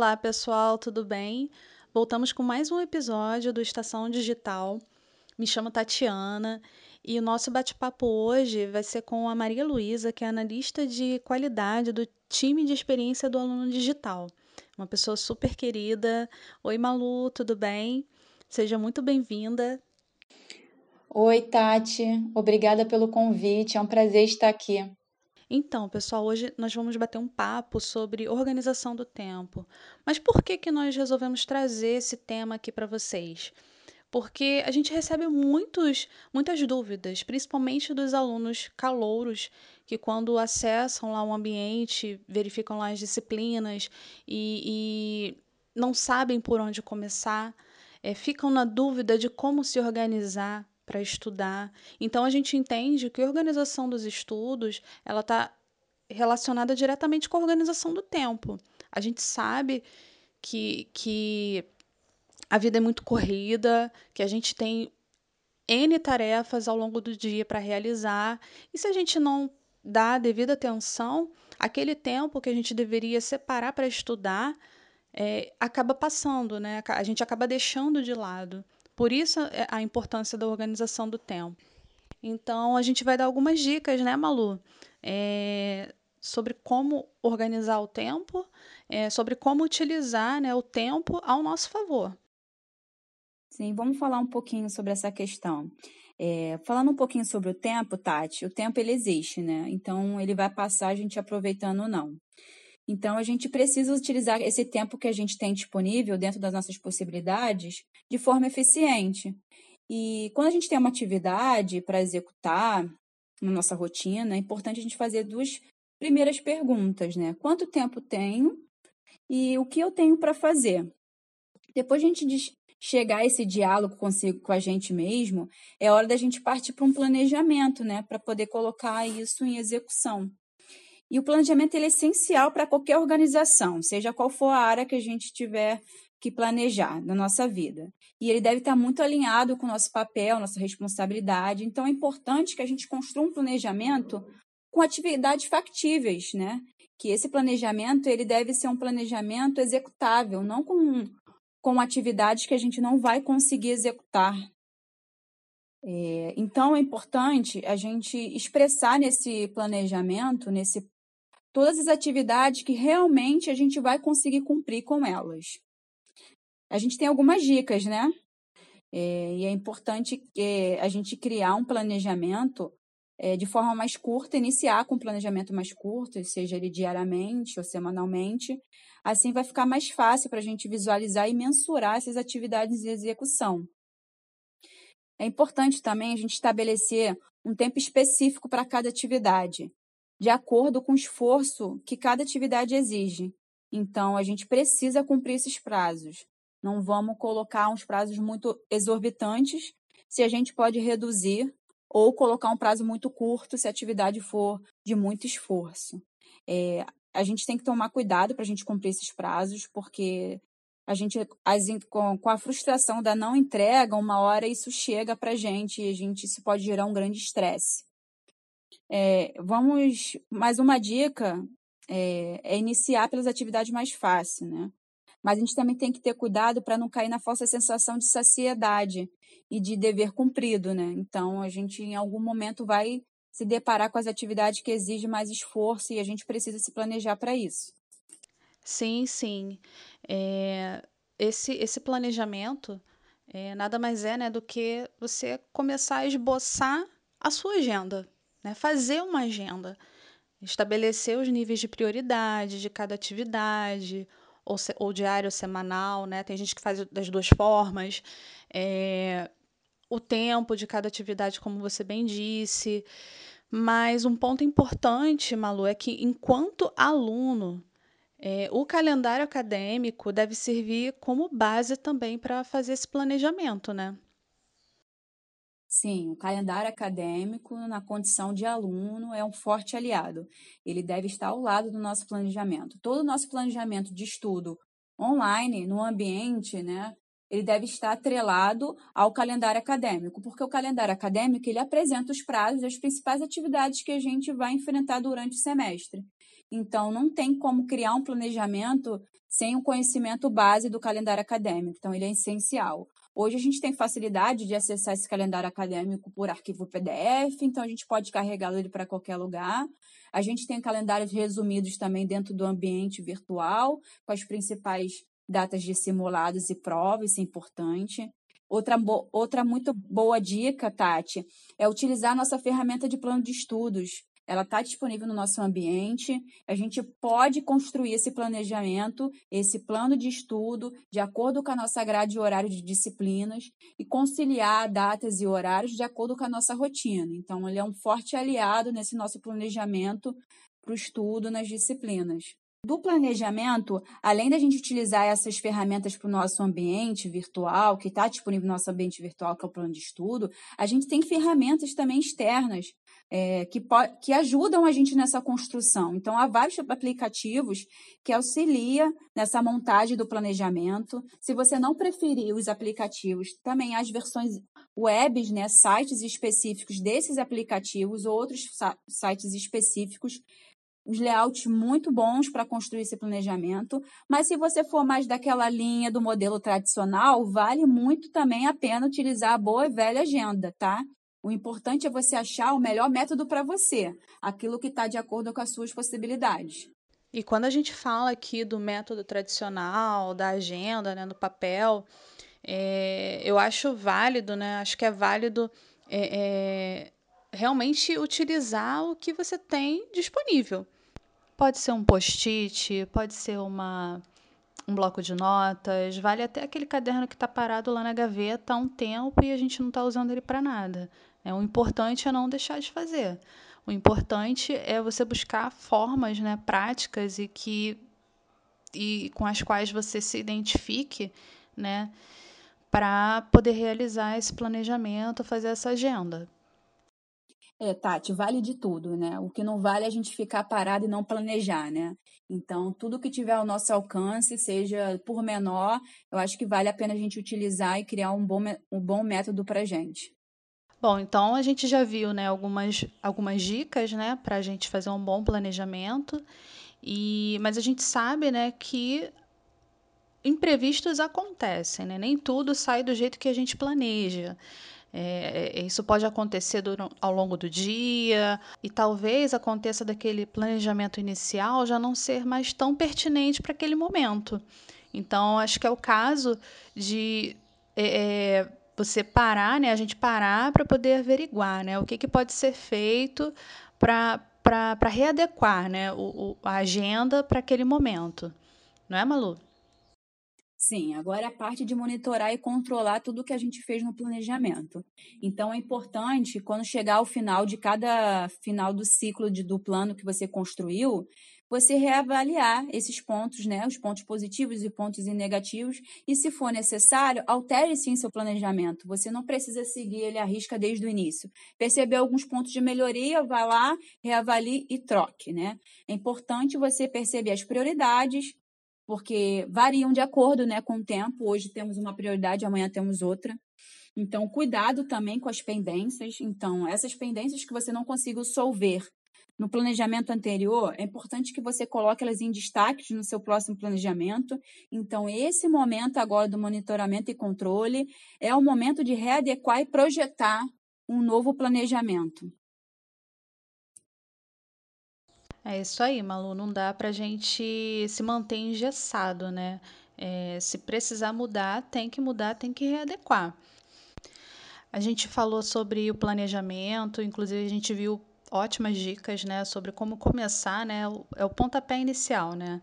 Olá, pessoal, tudo bem? Voltamos com mais um episódio do Estação Digital. Me chamo Tatiana e o nosso bate-papo hoje vai ser com a Maria Luísa, que é analista de qualidade do time de experiência do aluno digital. Uma pessoa super querida. Oi, Malu, tudo bem? Seja muito bem-vinda. Oi, Tati. Obrigada pelo convite. É um prazer estar aqui. Então, pessoal, hoje nós vamos bater um papo sobre organização do tempo. Mas por que que nós resolvemos trazer esse tema aqui para vocês? Porque a gente recebe muitos, muitas dúvidas, principalmente dos alunos calouros, que quando acessam lá o ambiente, verificam lá as disciplinas e, e não sabem por onde começar, é, ficam na dúvida de como se organizar para estudar. Então a gente entende que a organização dos estudos ela está relacionada diretamente com a organização do tempo. A gente sabe que, que a vida é muito corrida, que a gente tem N tarefas ao longo do dia para realizar, e se a gente não dá a devida atenção, aquele tempo que a gente deveria separar para estudar é, acaba passando, né? A gente acaba deixando de lado. Por isso é, a importância da organização do tempo. Então, a gente vai dar algumas dicas, né, Malu? É, sobre como organizar o tempo, é, sobre como utilizar né, o tempo ao nosso favor. Sim, vamos falar um pouquinho sobre essa questão. É, falando um pouquinho sobre o tempo, Tati, o tempo ele existe, né? Então ele vai passar a gente aproveitando ou não. Então, a gente precisa utilizar esse tempo que a gente tem disponível dentro das nossas possibilidades de forma eficiente. E quando a gente tem uma atividade para executar na nossa rotina, é importante a gente fazer duas primeiras perguntas, né? Quanto tempo tenho e o que eu tenho para fazer? Depois a gente chegar a esse diálogo consigo com a gente mesmo, é hora da gente partir para um planejamento, né, para poder colocar isso em execução. E o planejamento é essencial para qualquer organização, seja qual for a área que a gente tiver que planejar na nossa vida. E ele deve estar muito alinhado com o nosso papel, nossa responsabilidade. Então, é importante que a gente construa um planejamento com atividades factíveis, né? Que esse planejamento ele deve ser um planejamento executável, não com, com atividades que a gente não vai conseguir executar. É, então, é importante a gente expressar nesse planejamento, nesse todas as atividades que realmente a gente vai conseguir cumprir com elas. A gente tem algumas dicas, né? É, e é importante é, a gente criar um planejamento é, de forma mais curta, iniciar com um planejamento mais curto, seja ele diariamente ou semanalmente. Assim vai ficar mais fácil para a gente visualizar e mensurar essas atividades de execução. É importante também a gente estabelecer um tempo específico para cada atividade de acordo com o esforço que cada atividade exige. Então, a gente precisa cumprir esses prazos. Não vamos colocar uns prazos muito exorbitantes se a gente pode reduzir ou colocar um prazo muito curto se a atividade for de muito esforço. É, a gente tem que tomar cuidado para a gente cumprir esses prazos, porque a gente, com, a frustração da não entrega, uma hora isso chega para a gente e a gente, isso pode gerar um grande estresse. É, vamos, mais uma dica é, é, iniciar pelas atividades mais fáceis, né? Mas a gente também tem que ter cuidado para não cair na falsa sensação de saciedade e de dever cumprido, né? Então, a gente em algum momento vai se deparar com as atividades que exigem mais esforço e a gente precisa se planejar para isso. Sim, sim. É, esse, esse planejamento é, nada mais é né, do que você começar a esboçar a sua agenda, né? Fazer uma agenda, estabelecer os níveis de prioridade de cada atividade, ou, se, ou diário ou semanal, né? Tem gente que faz das duas formas. É, o tempo de cada atividade, como você bem disse. Mas um ponto importante, Malu, é que enquanto aluno, é, o calendário acadêmico deve servir como base também para fazer esse planejamento, né? Sim, o calendário acadêmico, na condição de aluno, é um forte aliado. Ele deve estar ao lado do nosso planejamento. Todo o nosso planejamento de estudo online, no ambiente, né, ele deve estar atrelado ao calendário acadêmico, porque o calendário acadêmico ele apresenta os prazos das principais atividades que a gente vai enfrentar durante o semestre. Então, não tem como criar um planejamento sem o conhecimento base do calendário acadêmico. Então, ele é essencial. Hoje a gente tem facilidade de acessar esse calendário acadêmico por arquivo PDF, então a gente pode carregá-lo ele para qualquer lugar. A gente tem calendários resumidos também dentro do ambiente virtual, com as principais datas de simulados e provas, isso é importante. Outra, outra muito boa dica, Tati, é utilizar a nossa ferramenta de plano de estudos ela está disponível no nosso ambiente. A gente pode construir esse planejamento, esse plano de estudo, de acordo com a nossa grade e horário de disciplinas, e conciliar datas e horários de acordo com a nossa rotina. Então, ele é um forte aliado nesse nosso planejamento para o estudo nas disciplinas. Do planejamento, além da gente utilizar essas ferramentas para o nosso ambiente virtual, que está disponível no nosso ambiente virtual, que é o plano de estudo, a gente tem ferramentas também externas é, que, que ajudam a gente nessa construção. Então, há vários aplicativos que auxiliam nessa montagem do planejamento. Se você não preferir os aplicativos, também há as versões webs, né, sites específicos desses aplicativos, outros sites específicos os layouts muito bons para construir esse planejamento, mas se você for mais daquela linha do modelo tradicional, vale muito também a pena utilizar a boa e velha agenda, tá? O importante é você achar o melhor método para você, aquilo que está de acordo com as suas possibilidades. E quando a gente fala aqui do método tradicional, da agenda, né, no papel, é, eu acho válido, né? Acho que é válido é, é, realmente utilizar o que você tem disponível. Pode ser um post-it, pode ser uma, um bloco de notas, vale até aquele caderno que está parado lá na gaveta há um tempo e a gente não está usando ele para nada. É, o importante é não deixar de fazer. O importante é você buscar formas né, práticas e que e com as quais você se identifique, né, para poder realizar esse planejamento, fazer essa agenda. É, Tati, vale de tudo, né? O que não vale é a gente ficar parado e não planejar, né? Então, tudo que tiver ao nosso alcance, seja por menor, eu acho que vale a pena a gente utilizar e criar um bom, um bom método para a gente. Bom, então a gente já viu né, algumas, algumas dicas né, para a gente fazer um bom planejamento, e, mas a gente sabe né, que imprevistos acontecem, né? nem tudo sai do jeito que a gente planeja. É, é isso pode acontecer ao longo do dia e talvez aconteça daquele planejamento inicial já não ser mais tão pertinente para aquele momento. Então, acho que é o caso de é, é você parar, né, a gente parar para poder averiguar, né, o que, que pode ser feito para readequar, né, o, o, a agenda para aquele momento. Não é, Malu? Sim, agora é a parte de monitorar e controlar tudo que a gente fez no planejamento. Então é importante, quando chegar ao final de cada final do ciclo de, do plano que você construiu, você reavaliar esses pontos, né, os pontos positivos e pontos negativos, e se for necessário, altere sim seu planejamento. Você não precisa seguir ele à risca desde o início. Perceber alguns pontos de melhoria, vá lá, reavalie e troque, né? É importante você perceber as prioridades, porque variam de acordo, né, com o tempo. Hoje temos uma prioridade, amanhã temos outra. Então, cuidado também com as pendências. Então, essas pendências que você não consiga solver no planejamento anterior, é importante que você coloque elas em destaque no seu próximo planejamento. Então, esse momento agora do monitoramento e controle é o momento de readequar e projetar um novo planejamento. É isso aí, Malu. Não dá para a gente se manter engessado, né? É, se precisar mudar, tem que mudar, tem que readequar. A gente falou sobre o planejamento, inclusive a gente viu ótimas dicas, né, sobre como começar, né, é o pontapé inicial, né,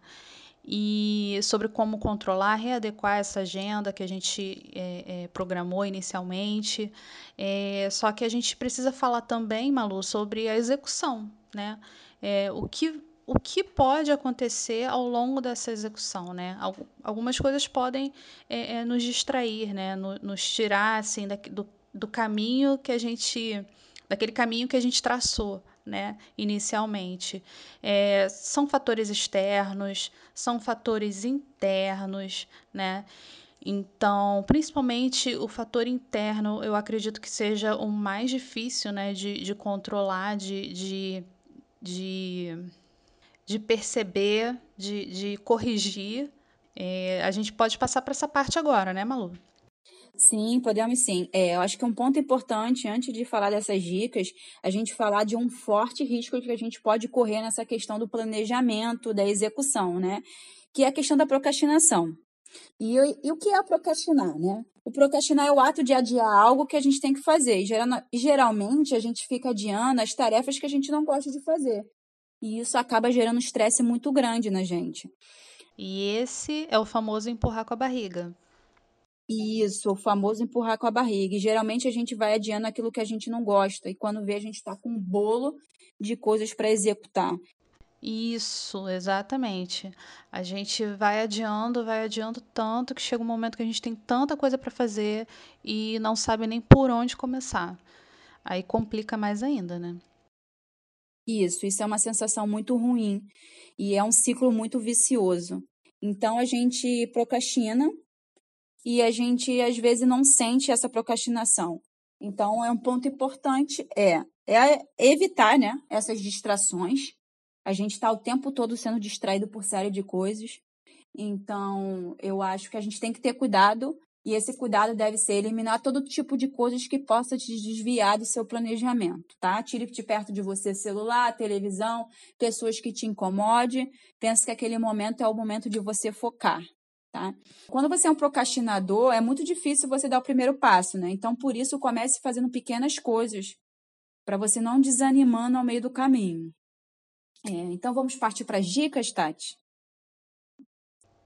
e sobre como controlar, readequar essa agenda que a gente é, é, programou inicialmente. É, só que a gente precisa falar também, Malu, sobre a execução, né? É, o que o que pode acontecer ao longo dessa execução, né? Algumas coisas podem é, é, nos distrair, né? Nos tirar assim do, do caminho que a gente daquele caminho que a gente traçou, né, inicialmente. É, são fatores externos, são fatores internos, né? Então, principalmente o fator interno, eu acredito que seja o mais difícil né, de, de controlar, de, de, de, de perceber, de, de corrigir. É, a gente pode passar para essa parte agora, né, Malu? Sim, podemos sim. É, eu acho que um ponto importante, antes de falar dessas dicas, a gente falar de um forte risco que a gente pode correr nessa questão do planejamento, da execução, né? Que é a questão da procrastinação. E, e o que é procrastinar, né? O procrastinar é o ato de adiar algo que a gente tem que fazer. E geralmente a gente fica adiando as tarefas que a gente não gosta de fazer. E isso acaba gerando um estresse muito grande na gente. E esse é o famoso empurrar com a barriga. Isso, o famoso empurrar com a barriga. E geralmente a gente vai adiando aquilo que a gente não gosta. E quando vê, a gente está com um bolo de coisas para executar. Isso, exatamente. A gente vai adiando, vai adiando tanto que chega um momento que a gente tem tanta coisa para fazer e não sabe nem por onde começar. Aí complica mais ainda, né? Isso, isso é uma sensação muito ruim e é um ciclo muito vicioso. Então a gente procrastina e a gente às vezes não sente essa procrastinação. Então é um ponto importante é, é evitar, né, essas distrações a gente está o tempo todo sendo distraído por série de coisas. Então, eu acho que a gente tem que ter cuidado e esse cuidado deve ser eliminar todo tipo de coisas que possa te desviar do seu planejamento, tá? Tire de perto de você celular, televisão, pessoas que te incomodem. Pense que aquele momento é o momento de você focar, tá? Quando você é um procrastinador, é muito difícil você dar o primeiro passo, né? Então, por isso, comece fazendo pequenas coisas para você não desanimando ao meio do caminho. É, então vamos partir para as dicas, Tati?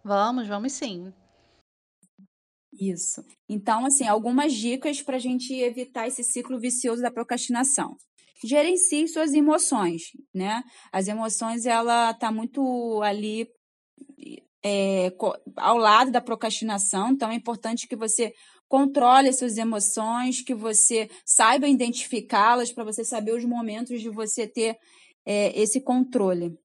Vamos, vamos sim. Isso. Então, assim, algumas dicas para a gente evitar esse ciclo vicioso da procrastinação. Gerencie suas emoções, né? As emoções, ela tá muito ali é, ao lado da procrastinação, então é importante que você controle as suas emoções, que você saiba identificá-las para você saber os momentos de você ter é, esse controle.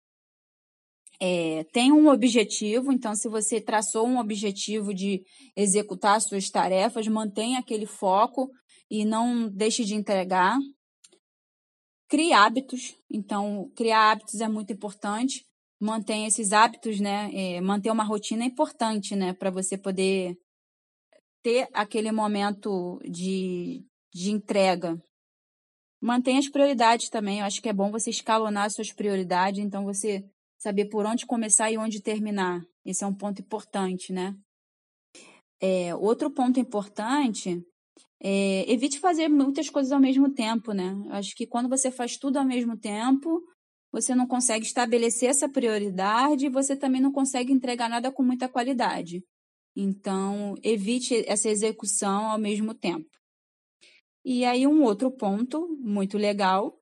É, tem um objetivo, então, se você traçou um objetivo de executar suas tarefas, mantenha aquele foco e não deixe de entregar. Crie hábitos, então, criar hábitos é muito importante. Mantenha esses hábitos, né? É, manter uma rotina é importante, né? Para você poder ter aquele momento de, de entrega. Mantenha as prioridades também. Eu acho que é bom você escalonar as suas prioridades, então você saber por onde começar e onde terminar. Esse é um ponto importante, né? É, outro ponto importante é evite fazer muitas coisas ao mesmo tempo, né? Eu acho que quando você faz tudo ao mesmo tempo, você não consegue estabelecer essa prioridade e você também não consegue entregar nada com muita qualidade. Então, evite essa execução ao mesmo tempo. E aí, um outro ponto muito legal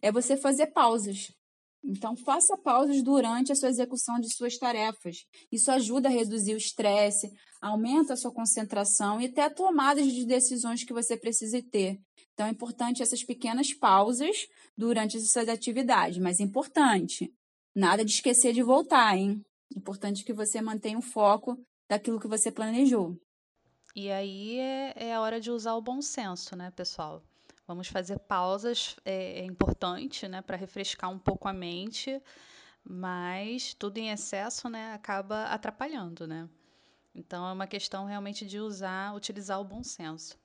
é você fazer pausas. Então, faça pausas durante a sua execução de suas tarefas. Isso ajuda a reduzir o estresse, aumenta a sua concentração e até a tomada de decisões que você precisa ter. Então, é importante essas pequenas pausas durante as suas atividades, mas importante, nada de esquecer de voltar, hein? Importante que você mantenha o foco daquilo que você planejou. E aí é, é a hora de usar o bom senso, né, pessoal? Vamos fazer pausas, é, é importante, né, para refrescar um pouco a mente, mas tudo em excesso, né, acaba atrapalhando, né? Então é uma questão realmente de usar, utilizar o bom senso.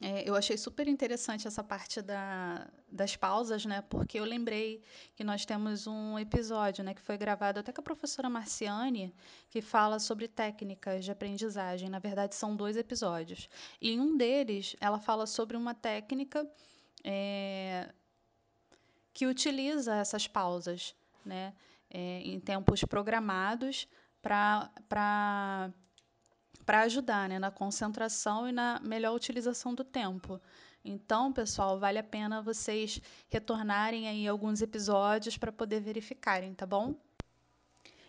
É, eu achei super interessante essa parte da, das pausas, né? Porque eu lembrei que nós temos um episódio, né, que foi gravado até com a professora Marciane, que fala sobre técnicas de aprendizagem. Na verdade, são dois episódios. E em um deles, ela fala sobre uma técnica é, que utiliza essas pausas, né, é, em tempos programados para para ajudar né, na concentração e na melhor utilização do tempo. Então, pessoal, vale a pena vocês retornarem aí alguns episódios para poder verificarem, tá bom?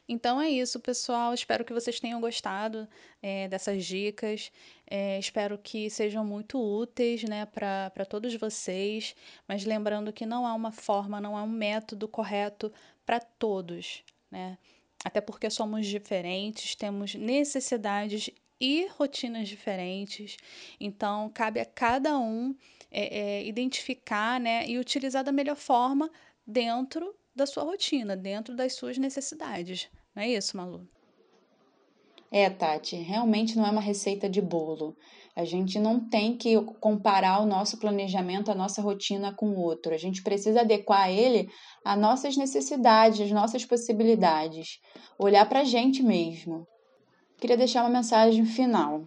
Então é isso, pessoal. Espero que vocês tenham gostado é, dessas dicas. É, espero que sejam muito úteis né, para todos vocês. Mas lembrando que não há uma forma, não há um método correto para todos. Né? Até porque somos diferentes, temos necessidades e rotinas diferentes. Então, cabe a cada um é, é, identificar né, e utilizar da melhor forma dentro da sua rotina, dentro das suas necessidades. Não é isso, Malu? É, Tati, realmente não é uma receita de bolo. A gente não tem que comparar o nosso planejamento, a nossa rotina com o outro. A gente precisa adequar ele às nossas necessidades, às nossas possibilidades. Olhar para a gente mesmo. Queria deixar uma mensagem final.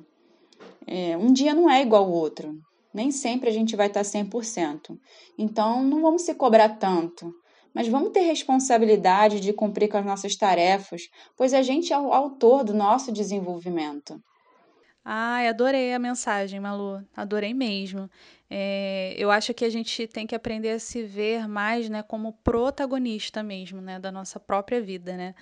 É, um dia não é igual ao outro. Nem sempre a gente vai estar 100%. Então, não vamos se cobrar tanto mas vamos ter responsabilidade de cumprir com as nossas tarefas, pois a gente é o autor do nosso desenvolvimento. Ai, adorei a mensagem, Malu. Adorei mesmo. É, eu acho que a gente tem que aprender a se ver mais, né, como protagonista mesmo, né, da nossa própria vida, né,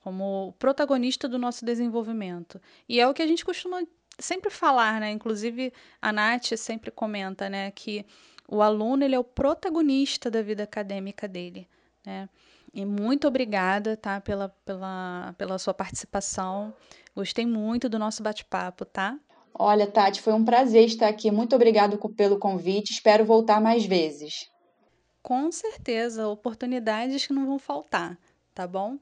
como protagonista do nosso desenvolvimento. E é o que a gente costuma sempre falar, né, inclusive a Nath sempre comenta, né, que o aluno ele é o protagonista da vida acadêmica dele, né? E muito obrigada, tá, pela, pela, pela sua participação. Gostei muito do nosso bate-papo, tá? Olha, Tati, foi um prazer estar aqui. Muito obrigado pelo convite. Espero voltar mais vezes. Com certeza, oportunidades que não vão faltar, tá bom?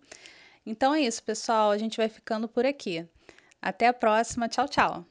Então é isso, pessoal. A gente vai ficando por aqui. Até a próxima. Tchau, tchau.